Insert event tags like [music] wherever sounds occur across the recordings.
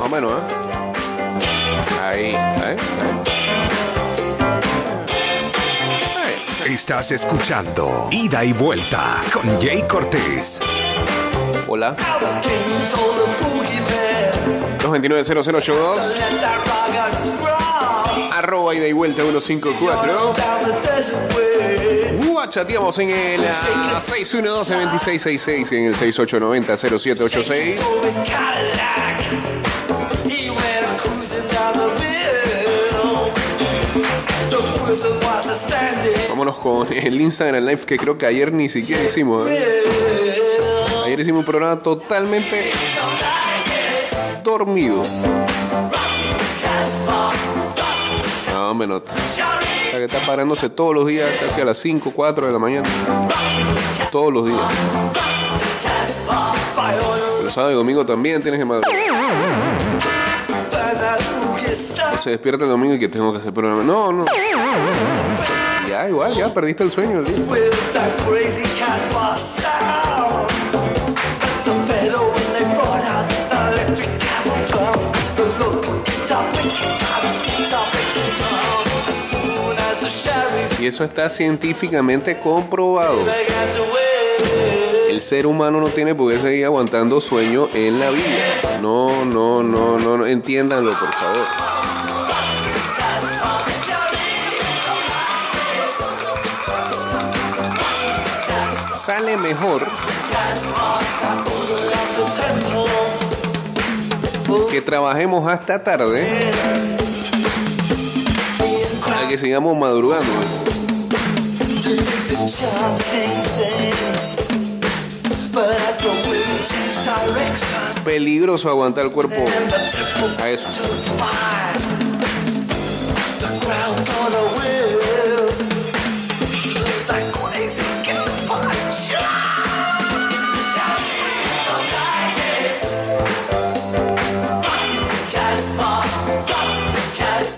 Más o menos, ¿eh? Ahí, ¿eh? Estás escuchando Ida y Vuelta con Jay Cortés. Hola. 229-0082. Arroba ida y vuelta 154. Chateamos en el ah, 612-2666 en el 6890-0786. Vámonos con el Instagram Live que creo que ayer ni siquiera hicimos. ¿eh? Ayer hicimos un programa totalmente dormido. No, hombre, no. O sea, que está parándose todos los días, casi a las 5, 4 de la mañana. Todos los días. Pero sábado y domingo también tienes que madrugar. Se despierta el domingo y que tengo que hacer programa. No, no. Ya, igual, ya perdiste el sueño. Y eso está científicamente comprobado. El ser humano no tiene por qué seguir aguantando sueño en la vida. No, no, no, no, no. entiéndanlo, por favor. Sale mejor que trabajemos hasta tarde a que sigamos madrugando. Peligroso aguantar el cuerpo a eso.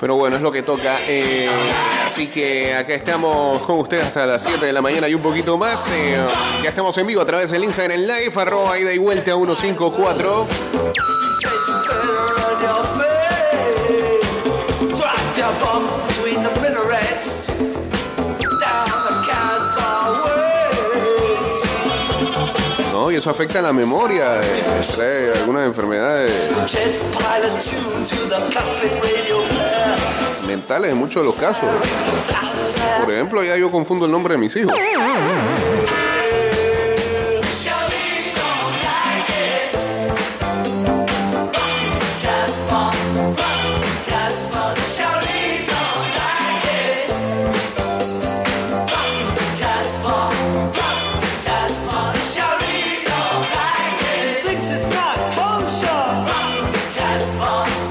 Pero bueno, es lo que toca. eh, así que acá estamos con ustedes hasta las 7 de la mañana y un poquito más. eh, ya estamos en vivo a través del Instagram live, arroba ida y vuelta 154. No, y eso afecta a la memoria, eh, trae algunas enfermedades en muchos de los casos. Por ejemplo, ya yo confundo el nombre de mis hijos.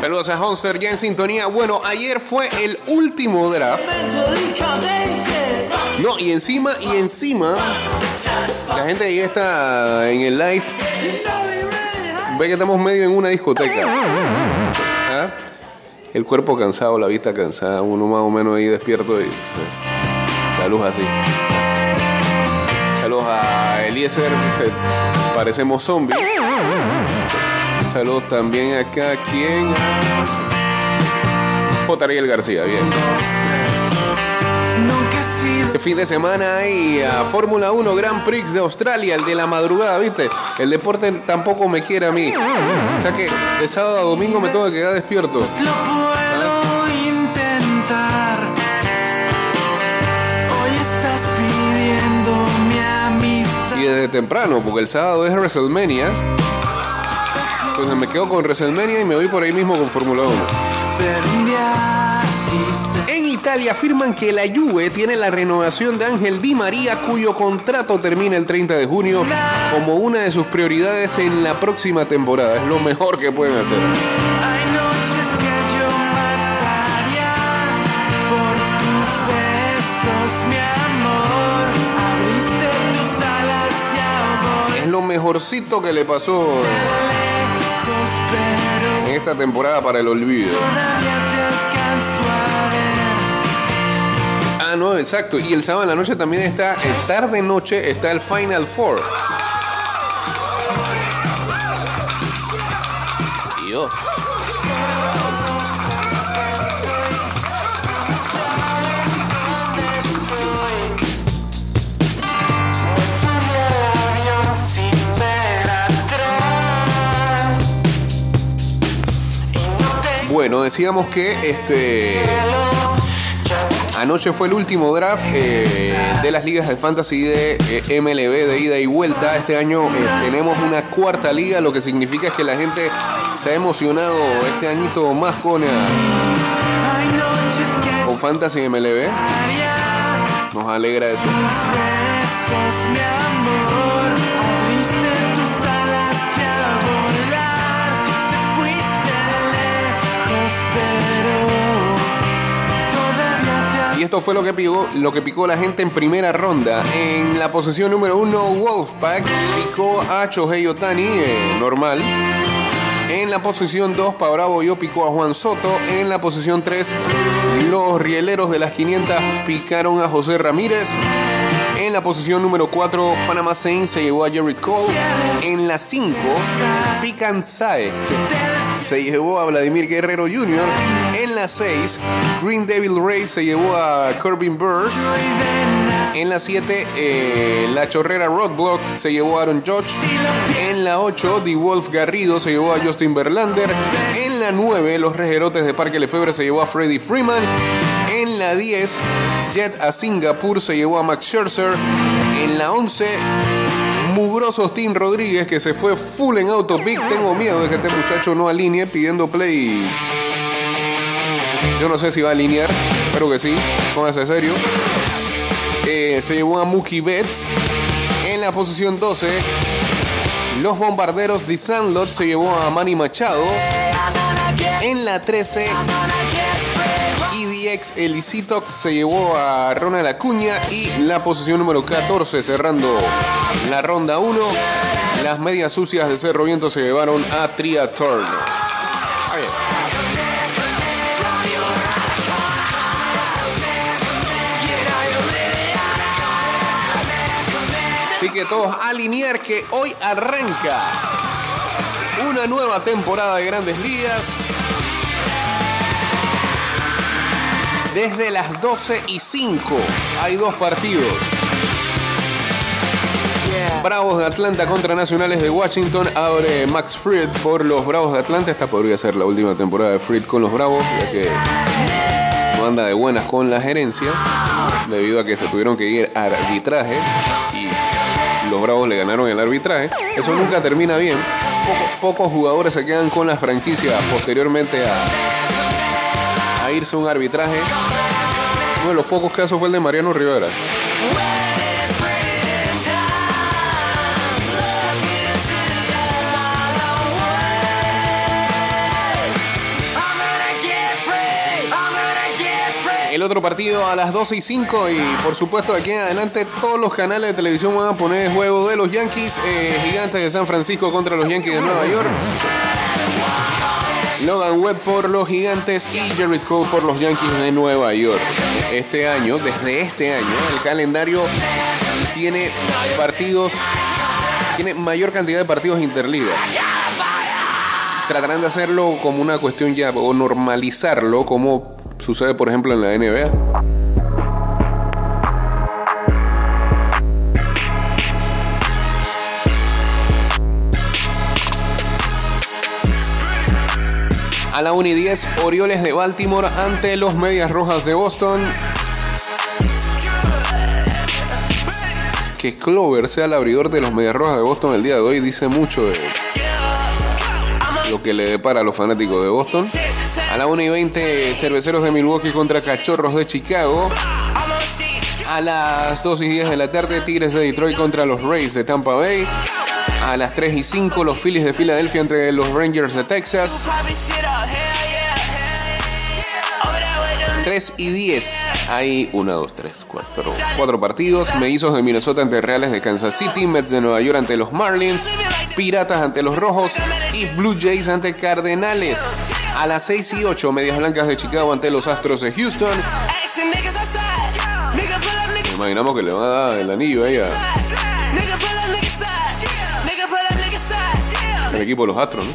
Saludos a Honster ya en sintonía. Bueno, ayer fue el último draft. No, y encima, y encima, la gente ya está en el live. Ve que estamos medio en una discoteca. ¿Ah? El cuerpo cansado, la vista cansada, uno más o menos ahí despierto y la luz así. Saludos a Eliezer, parecemos zombies. Saludos también acá, ¿quién? J. Ariel García, bien. Este fin de semana hay a Fórmula 1 Grand Prix de Australia, el de la madrugada, ¿viste? El deporte tampoco me quiere a mí. O sea que de sábado a domingo me tengo que quedar despierto. Lo puedo intentar. Hoy estás pidiendo mi amistad. Y desde temprano, porque el sábado es WrestleMania. Entonces me quedo con WrestleMania y me voy por ahí mismo con Fórmula 1. Pero un día sí se En Italia afirman que la Juve tiene la renovación de Ángel Di María, cuyo contrato termina el 30 de junio, como una de sus prioridades en la próxima temporada. Es lo mejor que pueden hacer. Hay noches que yo mataría por tus besos, mi amor. Abriste tus alas y ahogó Es lo mejorcito que le pasó en esta temporada para el olvido. Ah, no, exacto. Y el sábado en la noche también está, el tarde noche está el Final Four. Dios. Bueno, decíamos que este anoche fue el último draft eh, de las ligas de fantasy de eh, MLB de ida y vuelta. Este año eh, tenemos una cuarta liga, lo que significa que la gente se ha emocionado este añito más con, con fantasy MLB. Nos alegra eso. Esto fue lo que picó, lo que picó la gente en primera ronda. En la posición número uno, Wolfpack picó a Shohei Otani, eh, normal. En la posición 2, Pa Bravo yo picó a Juan Soto. En la posición 3, los rieleros de las 500 picaron a José Ramírez. En la posición número 4, Panama Saints se llevó a Jared Cole. En la 5, Pican Sae se llevó a Vladimir Guerrero Jr. En la 6, Green Devil Ray se llevó a Corbin Burns. En la 7, eh, la chorrera Roadblock se llevó a Aaron Judge. En la 8, The Wolf Garrido se llevó a Justin Verlander. En la 9, los rejerotes de Parque Lefebvre se llevó a Freddie Freeman. En la 10, Jet a Singapur se llevó a Max Scherzer. En la 11, Mugrosos Tim Rodríguez que se fue full en autopic. Tengo miedo de que este muchacho no alinee pidiendo play. Yo no sé si va a alinear, espero que sí, póngase serio. Eh, se llevó a Mookie Betts. En la posición 12, los bombarderos de Sandlot se llevó a Manny Machado. En la 13, EDX Elicitox se llevó a Ronald Acuña. Y la posición número 14, cerrando la ronda 1, las medias sucias de Cerro Viento se llevaron a Tria Turner. Está bien. Así que todos alinear que hoy arranca una nueva temporada de Grandes Ligas. Desde las 12 y 5 hay dos partidos. Bravos de Atlanta contra Nacionales de Washington. Abre Max Fried por los Bravos de Atlanta. Esta podría ser la última temporada de Fried con los Bravos, ya que no anda de buenas con la gerencia, debido a que se tuvieron que ir a arbitraje y los Bravos le ganaron el arbitraje. Eso nunca termina bien. Poco- pocos jugadores se quedan con las franquicias posteriormente a, irse a un arbitraje. Uno de los pocos casos fue el de Mariano Rivera. El otro partido a las 12 y 5 y por supuesto aquí en adelante todos los canales de televisión van a poner juego de los Yankees eh, gigantes de San Francisco contra los Yankees de Nueva York. Logan Webb por los gigantes y Jared Cole por los Yankees de Nueva York. Este año, desde este año, el calendario tiene partidos, tiene mayor cantidad de partidos interligas. Tratarán de hacerlo como una cuestión ya, o normalizarlo como sucede por ejemplo en la NBA. A la 1 y 10, Orioles de Baltimore ante los Medias Rojas de Boston. Que Clover sea el abridor de los Medias Rojas de Boston el día de hoy dice mucho de lo que le depara a los fanáticos de Boston. A la 1 y 20, Cerveceros de Milwaukee contra Cachorros de Chicago. A las 2 y 10 de la tarde, Tigres de Detroit contra los Rays de Tampa Bay. A las 3 y 5, los Phillies de Filadelfia entre los Rangers de Texas. 3 y 10. Hay 1, 2, 3, 4. 4 partidos. Mellizos de Minnesota ante Reales de Kansas City. Mets de Nueva York ante los Marlins. Piratas ante los Rojos. Y Blue Jays ante Cardenales. A las 6 y 8, Medias Blancas de Chicago ante los Astros de Houston. Imaginamos que le van a dar el anillo a- al equipo de los Astros, ¿no?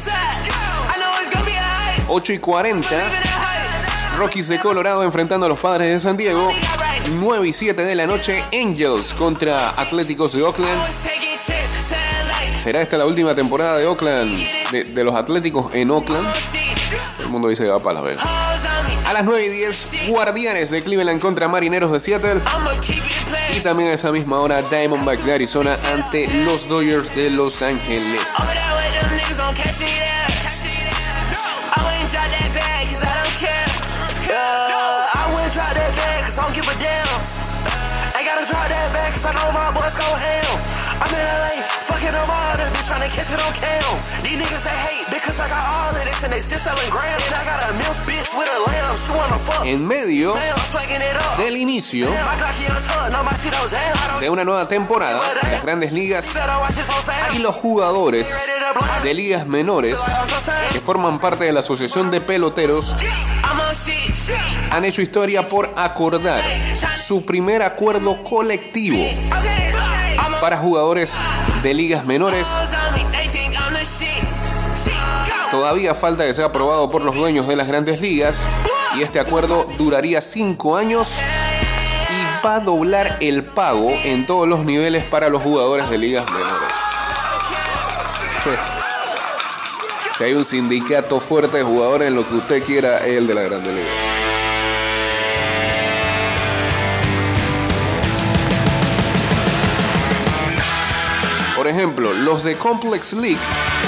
8 y 40. Rockies de Colorado enfrentando a los padres de San Diego. 9 y 7 de la noche. Angels contra Atléticos de Oakland. ¿Será esta la última temporada de Oakland? De, los Atléticos en Oakland. El mundo dice que va para la vez. A las 9 y 10, Guardianes de Cleveland contra Marineros de Seattle. Y también a esa misma hora, Diamondbacks de Arizona ante los Dodgers de Los Ángeles. I don't give a damn. I gotta drop that bag cause I know my boys go ham. I'm in LA, fucking them all, that bitch tryna catch it on cam. These niggas they hate because I got all of this and they still selling grams. And I got a milf bitch with a lamb, she wanna fuck. En medio del inicio de una nueva temporada, las grandes ligas y los jugadores de ligas menores que forman parte de la Asociación de Peloteros Han hecho historia por acordar su primer acuerdo colectivo para jugadores de ligas menores. Todavía falta que sea aprobado por los dueños de las grandes ligas y este acuerdo duraría cinco años y va a doblar el pago en todos los niveles para los jugadores de ligas menores. Si hay un sindicato fuerte de jugadores en lo que usted quiera, es el de la Grande Liga. Por ejemplo, los de Complex League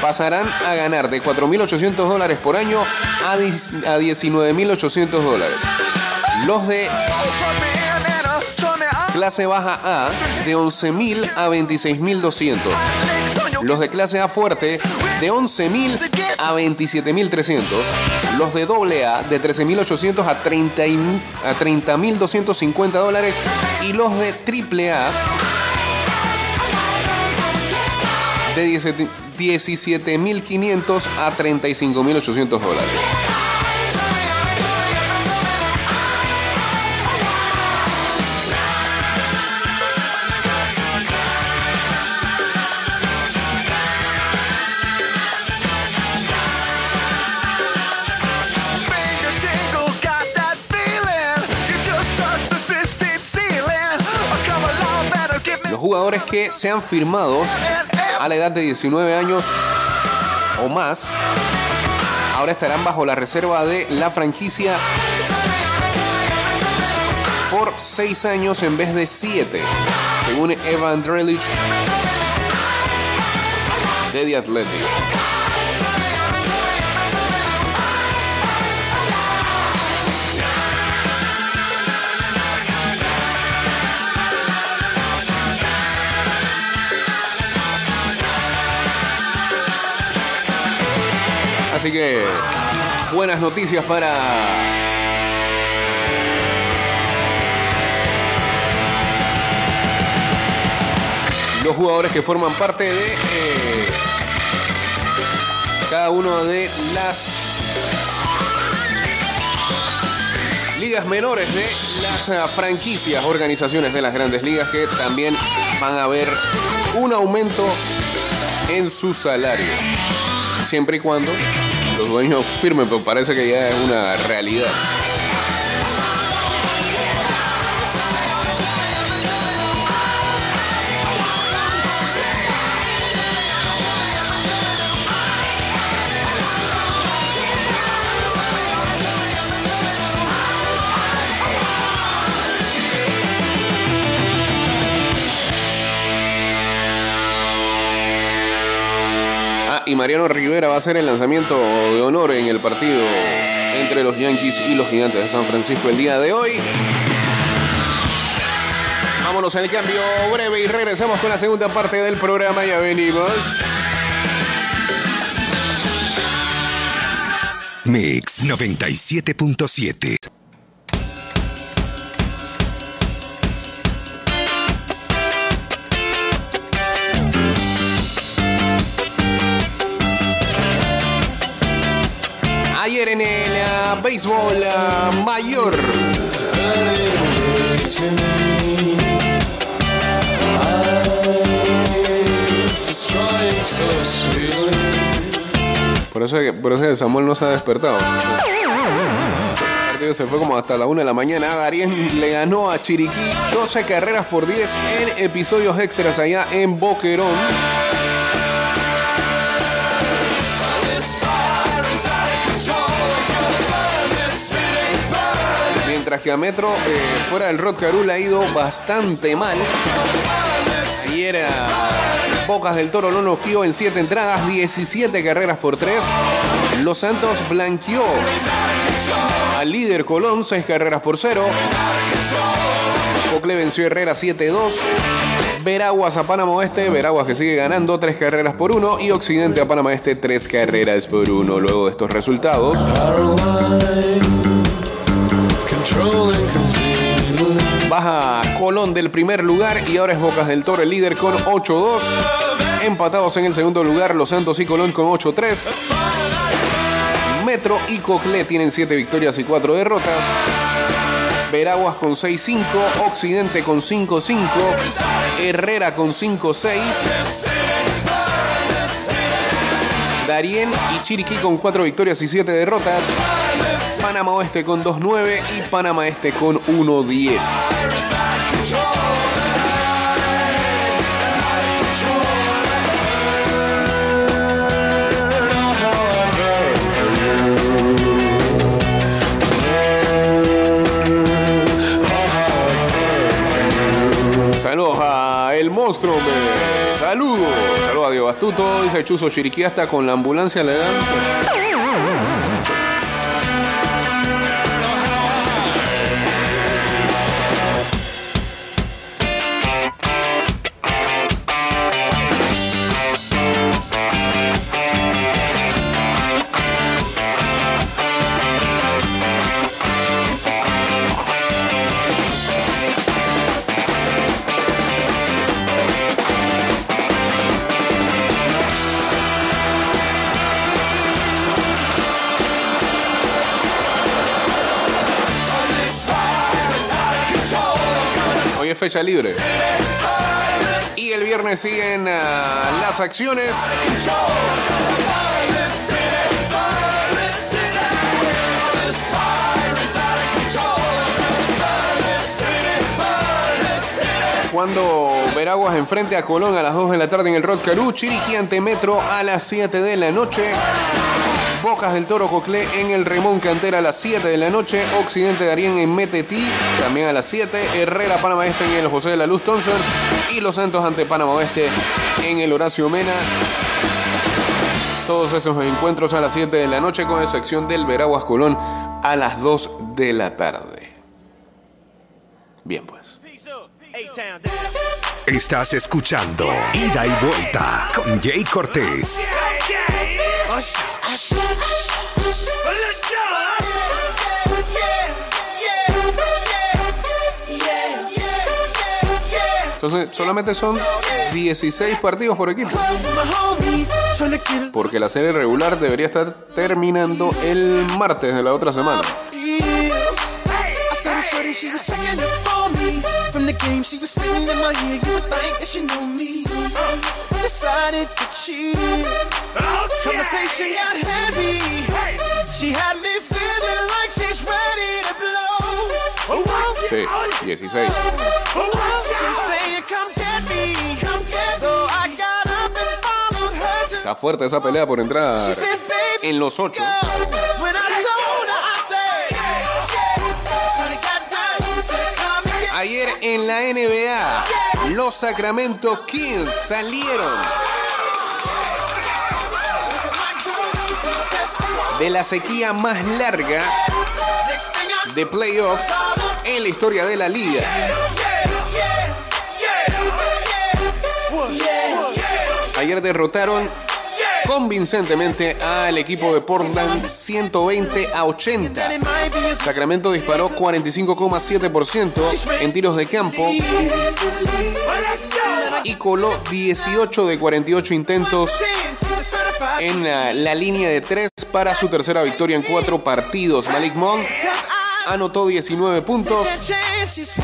pasarán a ganar de 4.800 dólares por año a dis- a 19.800 dólares. Los de clase baja A de 11.000 a 26.200. Los de clase A fuerte de 11.000 a 27.300. Los de doble A de 13.800 a 30 y- a 30.250 dólares. Y los de triple A de 17 17.500 a 35.800 dólares. Que sean firmados a la edad de 19 años o más ahora estarán bajo la reserva de la franquicia por 6 años en vez de 7, según Evan Drellich de The Athletic. Así que buenas noticias para los jugadores que forman parte de eh, cada uno de las ligas menores de las eh, franquicias, organizaciones de las grandes ligas que también van a ver un aumento en su salario. Siempre y cuando los dueños firmen, pero parece que ya es una realidad. Y Mariano Rivera va a hacer el lanzamiento de honor en el partido entre los Yankees y los Gigantes de San Francisco el día de hoy. Vámonos al cambio breve y regresamos con la segunda parte del programa. Ya venimos. Mix 97.7. béisbol ah, mayor. Por eso, por eso Samuel no se ha despertado. El partido se fue como hasta la 1 de la mañana. Darien le ganó a Chiriquí 12 carreras por 10 en episodios extras allá en Boquerón. Mientras que a Metro, eh, fuera del Rod Caru, le ha ido bastante mal. Ayer era Bocas del Toro lo noqueó en 7 entradas, 17 carreras por 3. Los Santos blanqueó al líder Colón, 6 carreras por 0. Cocle venció Herrera 7-2. Veraguas a Panamá Oeste, Veraguas que sigue ganando 3 carreras por 1 y Occidente a Panamá Este 3 carreras por 1. Luego de estos resultados, baja Colón del primer lugar y ahora es Bocas del Toro el líder con 8-2. Empatados en el segundo lugar Los Santos y Colón con 8-3. Metro y Coclé tienen 7 victorias y 4 derrotas. Veraguas con 6-5, Occidente con 5-5, Herrera con 5-6, Darien y Chiriquí con 4 victorias y 7 derrotas, Panamá Oeste con 2-9 y Panamá Este con 1-10. Astuto. Dice Chuzo Chiriquí hasta con la ambulancia le dan. Libre. Y el viernes siguen ah, las acciones. Cuando Veraguas enfrente a Colón a las 2 de la tarde en el Rod Carú, Chiriquí ante Metro a las 7 de la noche. Bocas del Toro Coclé en el Remón Cantera a las 7 de la noche. Occidente Darien en Metetí también a las 7. Herrera Panamá Este en el José de la Luz Thompson. Y Los Santos ante Panamá Oeste en el Horacio Mena. Todos esos encuentros a las 7 de la noche con excepción del Veraguas Colón a las 2 de la tarde. Bien pues. Estás escuchando Ida y Vuelta con Jay Cortés. Entonces, solamente son 16 partidos por equipo. Porque la serie regular debería estar terminando el martes de la otra semana. From the Decided to cheat. Conversation got heavy. She had me feeling like she's ready to blow. Sí, 16. She said, come get me. So I got up and followed her to Está fuerte esa pelea por entrar en los 8. when I told her, I said, Shawty got down. She said, come and get Ayer en la NBA, los Sacramento Kings salieron de la sequía más larga de playoff en la historia de la liga. Ayer derrotaron convincentemente al equipo de Portland 120 a 80. Sacramento disparó 45,7% en tiros de campo y coló 18 de 48 intentos en la, línea de 3 para su tercera victoria en cuatro partidos. Malik Monk anotó 19 puntos.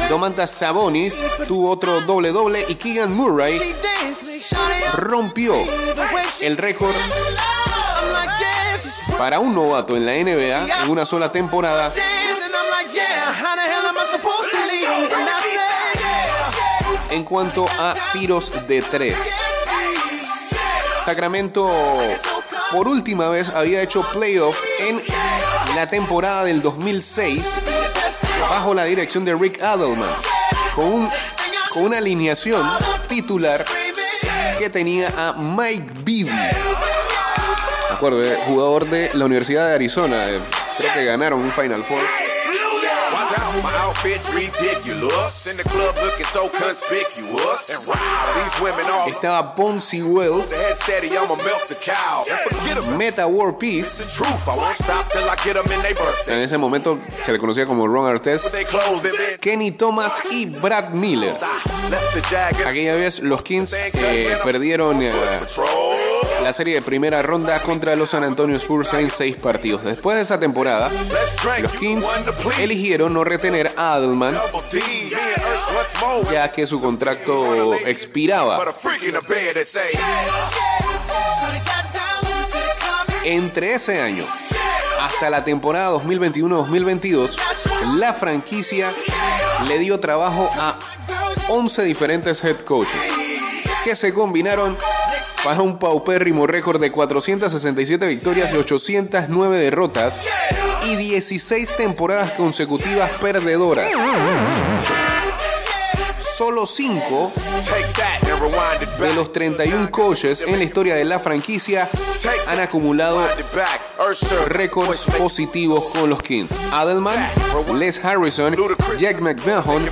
Domantas Sabonis tuvo otro doble doble y Keegan Murray rompió el récord Para un novato en la NBA, en una sola temporada, en cuanto a tiros de tres. Sacramento por última vez había hecho playoff en la temporada del 2006 bajo la dirección de Rick Adelman con, con una alineación titular que tenía a Mike Bibby. Me acuerdo, eh, jugador de la Universidad de Arizona. eh, Creo que ganaron un Final Four. My outfit's ridiculous. In the club looking so conspicuous. And wow, these women all Estaba Bonzi Wells, the head steady, I'ma milk the cow. And forget about Meta War Peace. the truth, I won't stop till I get them in their birthday. En ese momento se le conocía como Ron Artest. Kenny Thomas y Brad Miller. Aquella vez los Kings eh, perdieron eh. La serie de primera ronda contra los San Antonio Spurs en seis partidos. Después de esa temporada, los Kings eligieron no retener a Adelman ya que su contrato expiraba entre ese año hasta la temporada 2021-2022. La franquicia le dio trabajo a 11 diferentes head coaches que se combinaron para un paupérrimo récord de 467 victorias y 809 derrotas y 16 temporadas consecutivas perdedoras. Solo 5 take that and rewind it de los 31 coaches en la historia de la franquicia han acumulado récords positivos con los Kings. Adelman, Les Harrison, Jack McMahon,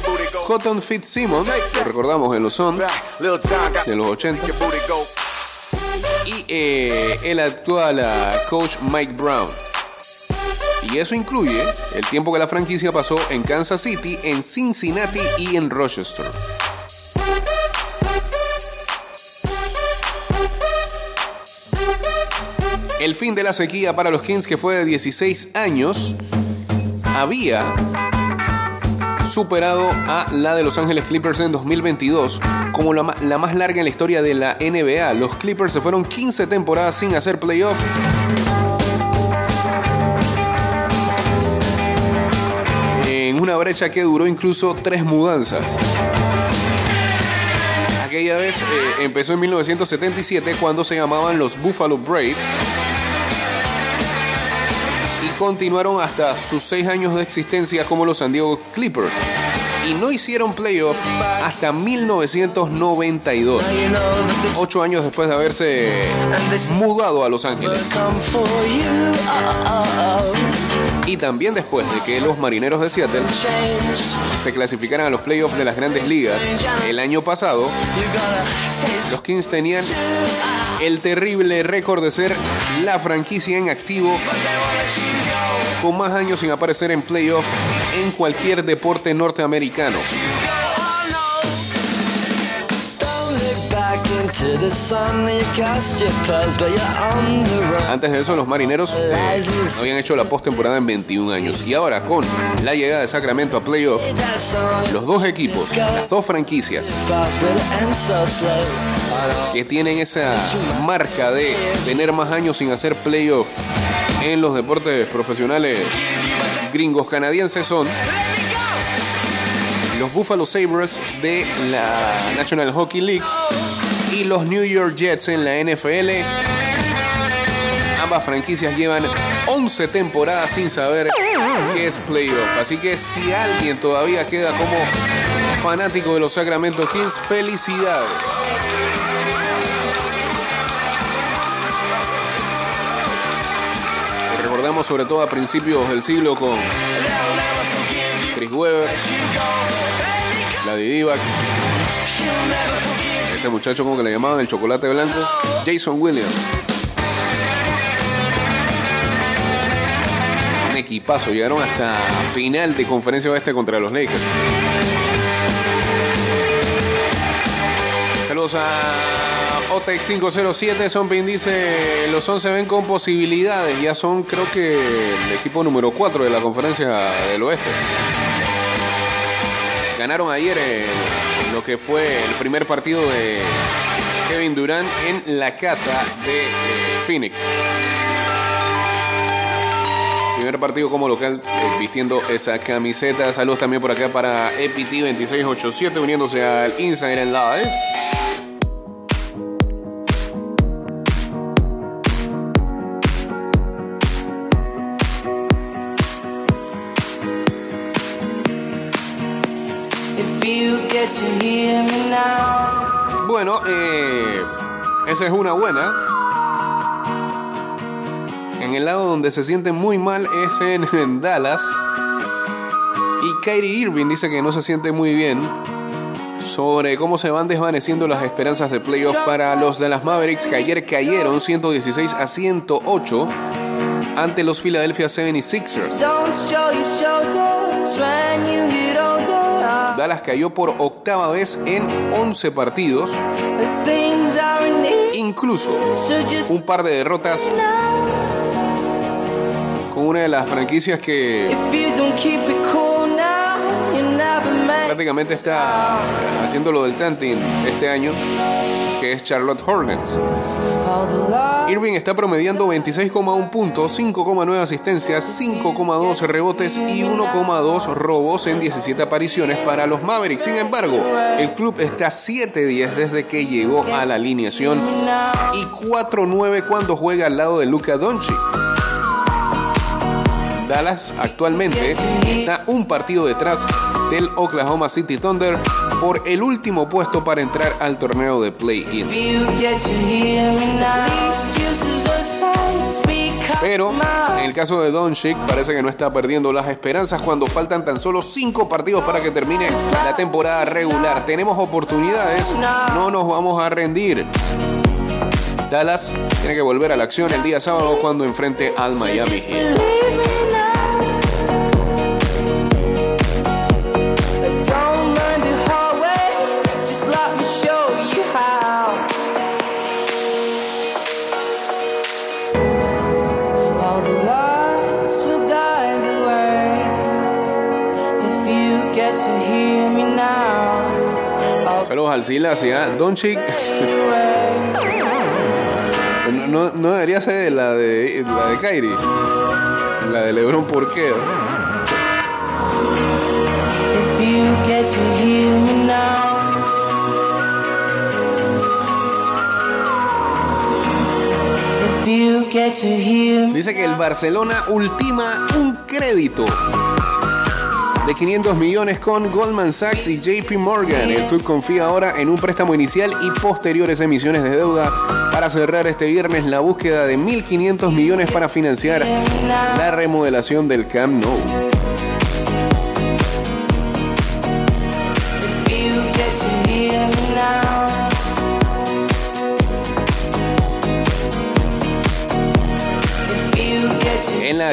Cotton Fitzsimmons, lo recordamos en los Suns de los 80, your booty go. y eh, el actual ah, coach Mike Brown. Y eso incluye el tiempo que la franquicia pasó en Kansas City, en Cincinnati y en Rochester. El fin de la sequía para los Kings, que fue de 16 años, había superado a la de Los Ángeles Clippers en 2022 como la, la más larga en la historia de la NBA. Los Clippers se fueron 15 temporadas sin hacer playoff. Una brecha que duró incluso tres mudanzas. Aquella vez eh, empezó en 1977 cuando se llamaban los Buffalo Braves y continuaron hasta sus seis años de existencia como los San Diego Clippers. Y no hicieron playoff hasta 1992, You know that the ocho años después de haberse mudado a Los Ángeles. Y también después de que los marineros de Seattle se clasificaran a los playoffs de las grandes ligas el año pasado, los Kings tenían el terrible récord de ser la franquicia en activo con más años sin aparecer en playoff en cualquier deporte norteamericano. Antes de eso, los marineros eh, no habían hecho la postemporada en 21 años. Y ahora, con la llegada de Sacramento a playoff, los dos equipos, las dos franquicias que tienen esa marca de tener más años sin hacer playoff en los deportes profesionales gringos canadienses son los Buffalo Sabres de la National Hockey League y los New York Jets en la NFL. Ambas franquicias llevan 11 temporadas sin saber qué es playoff. Así que si alguien todavía queda como fanático de los Sacramento Kings, felicidades. Recordamos sobre todo a principios del siglo con Chris Webber, la Divac, este muchacho como que le llamaban el chocolate blanco, Jason Williams. Un equipazo, llegaron hasta final de conferencia oeste contra los Lakers. Saludos a Otec 507, Zombie dice, los 11 ven con posibilidades, ya son creo que el equipo número 4 de la conferencia del oeste. Ganaron ayer en lo que fue el primer partido de Kevin Durant en la casa de eh, Phoenix. primer partido como local eh, vistiendo esa camiseta. Saludos también por acá para EPT2687 uniéndose al Instagram Live. Bueno, eh, esa es una buena. En el lado donde se siente muy mal es en, [laughs] en Dallas. Y Kyrie Irving dice que no se siente muy bien sobre cómo se van desvaneciendo las esperanzas de playoff para los Dallas Mavericks que ayer cayeron 116 a 108 ante los Philadelphia 76ers. Dallas cayó por octava vez en 11 partidos, incluso un par de derrotas con una de las franquicias que prácticamente está haciendo lo del tanting este año, que es Charlotte Hornets. Irving está promediando 26,1 puntos, 5,9 asistencias, 5,2 rebotes y 1,2 robos en 17 apariciones para los Mavericks. Sin embargo, el club está 7-10 desde que llegó a la alineación y 4-9 cuando juega al lado de Luka Doncic. Dallas actualmente está un partido detrás del Oklahoma City Thunder por el último puesto para entrar al torneo de play-in. Pero en el caso de Doncic parece que no está perdiendo las esperanzas cuando faltan tan solo 5 partidos para que termine la temporada regular. Tenemos oportunidades, no nos vamos a rendir. Dallas tiene que volver a la acción el día sábado cuando enfrente al Miami Heat. I'll Saludos al Silas y a Doncic. [laughs] No, no- no debería ser la de, la de Kyrie. La de LeBron, ¿por qué? Dice que el Barcelona ultima un crédito de 500 millones con Goldman Sachs y JP Morgan. El club confía ahora en un préstamo inicial y posteriores emisiones de deuda para cerrar este viernes la búsqueda de 1.500 millones para financiar la remodelación del Camp Nou.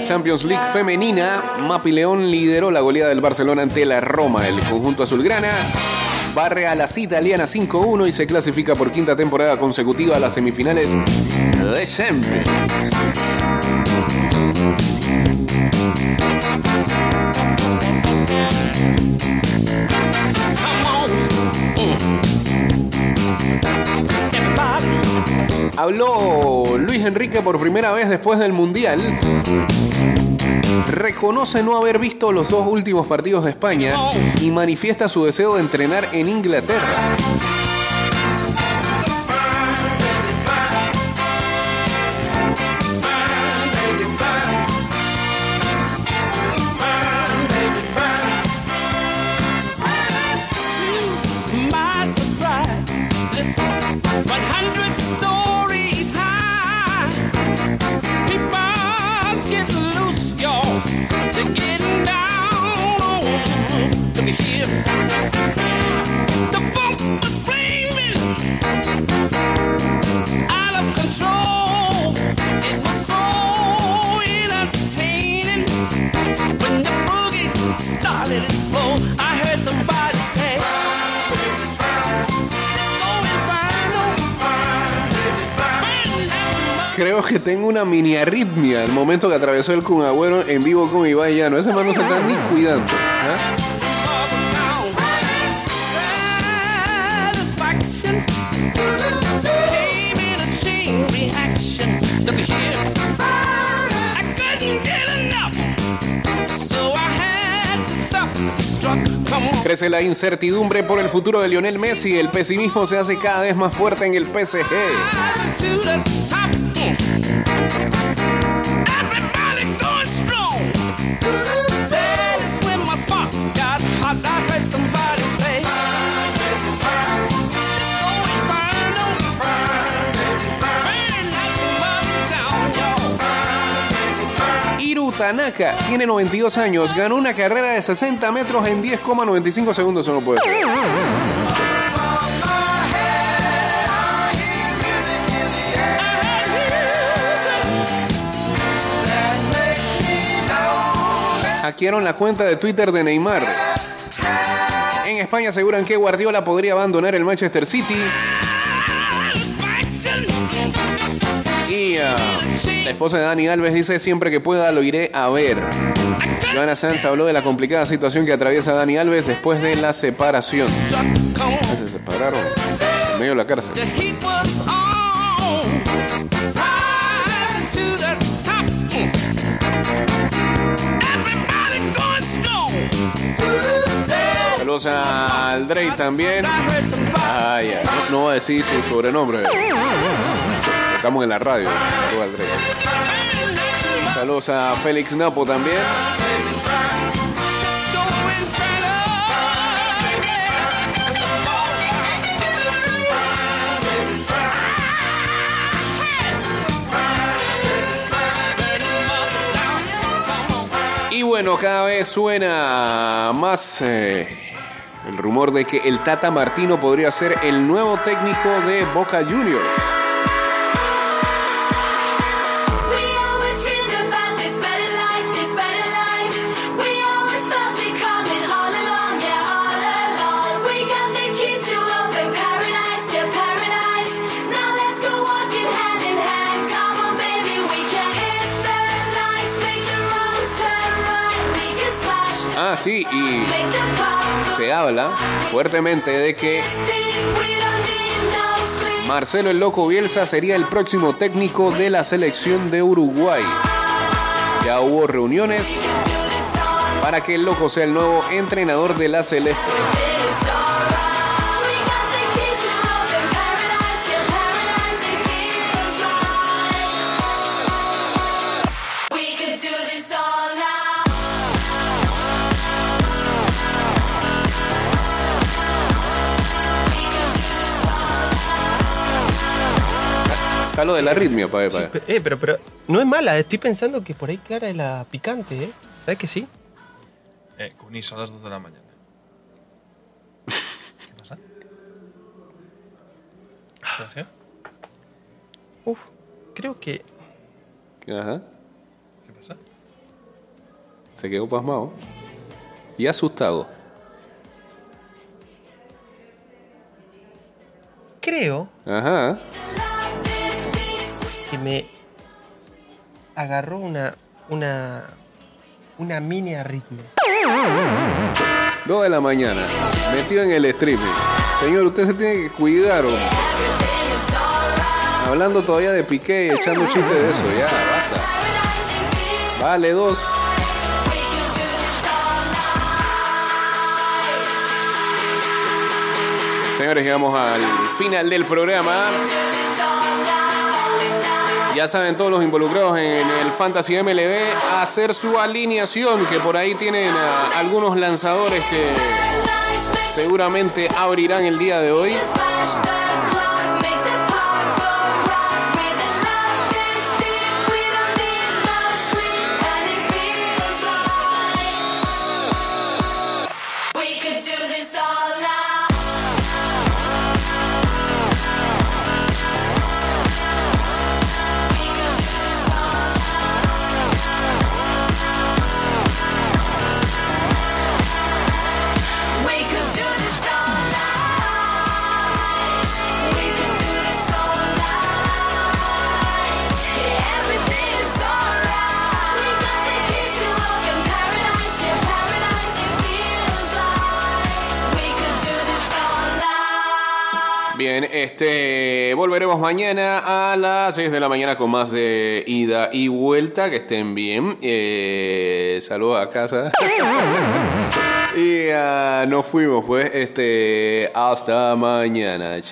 La Champions League femenina, Mapi León lideró la goleada del Barcelona ante la Roma. El conjunto azulgrana barre a las italianas 5-1 y se clasifica por quinta temporada consecutiva a las semifinales de Champions. Habló Enrique por primera vez después del Mundial. Reconoce no haber visto los dos últimos partidos de España y manifiesta su deseo de entrenar en Inglaterra. creo que tengo una mini arritmia el momento que atravesó el Kun Agüero en vivo con Iván Llano. Ese man no se está ni cuidando. ¿eh? Crece la incertidumbre por el futuro de Lionel Messi. El pesimismo se hace cada vez más fuerte en el PSG. Hiru Tanaka tiene 92 años. Ganó una carrera de 60 metros en 10,95 segundos. No puede ser. Hackearon la cuenta de Twitter de Neymar. En España aseguran que Guardiola podría abandonar el Manchester City. Y ah, la esposa de Dani Alves dice siempre que pueda lo iré a ver. Joana Sanz habló de la complicada situación que atraviesa Dani Alves después de la separación. Se separaron en medio de la cárcel. Saludos al Drake también. Ah, ya. No, voy a decir su sobrenombre. Estamos en la radio. Saludos al. Saludos a Félix Napo también. Y bueno, cada vez suena más eh, el rumor de que el Tata Martino podría ser el nuevo técnico de Boca Juniors. Ah, sí, y se habla fuertemente de que. Marcelo el Loco Bielsa sería el próximo técnico de la selección de Uruguay. Ya hubo reuniones para que el Loco sea el nuevo entrenador de la Celeste. All Está lo de la arritmia, pa' ver, pa' ver. eh, pero, pero no es mala, estoy pensando que por ahí Clara es la picante, ¿eh? ¿Sabes que sí? Eh, Cuní, son las 2 de la mañana. [laughs] ¿Qué pasa? Sergio, Uf, creo que. Ajá. ¿qué pasa? Se quedó pasmado. Y asustado. Creo Ajá. Que me agarró una. una. una mini arritmia. Dos de la mañana. Metido en el streaming. Señor, usted se tiene que cuidar. Hablando todavía de Piqué y echando chistes de eso. Ya, basta. Vale, dos. Señores, llegamos al final del programa. Ya saben todos los involucrados en el Fantasy MLB a hacer su alineación, que por ahí tienen ah, algunos lanzadores que seguramente abrirán el día de hoy. Bien, este volveremos mañana a las 6 de la mañana con más de ida y vuelta. Que estén bien. Eh, saludos a casa. [laughs] y ya nos fuimos, pues. Este, hasta mañana, chao.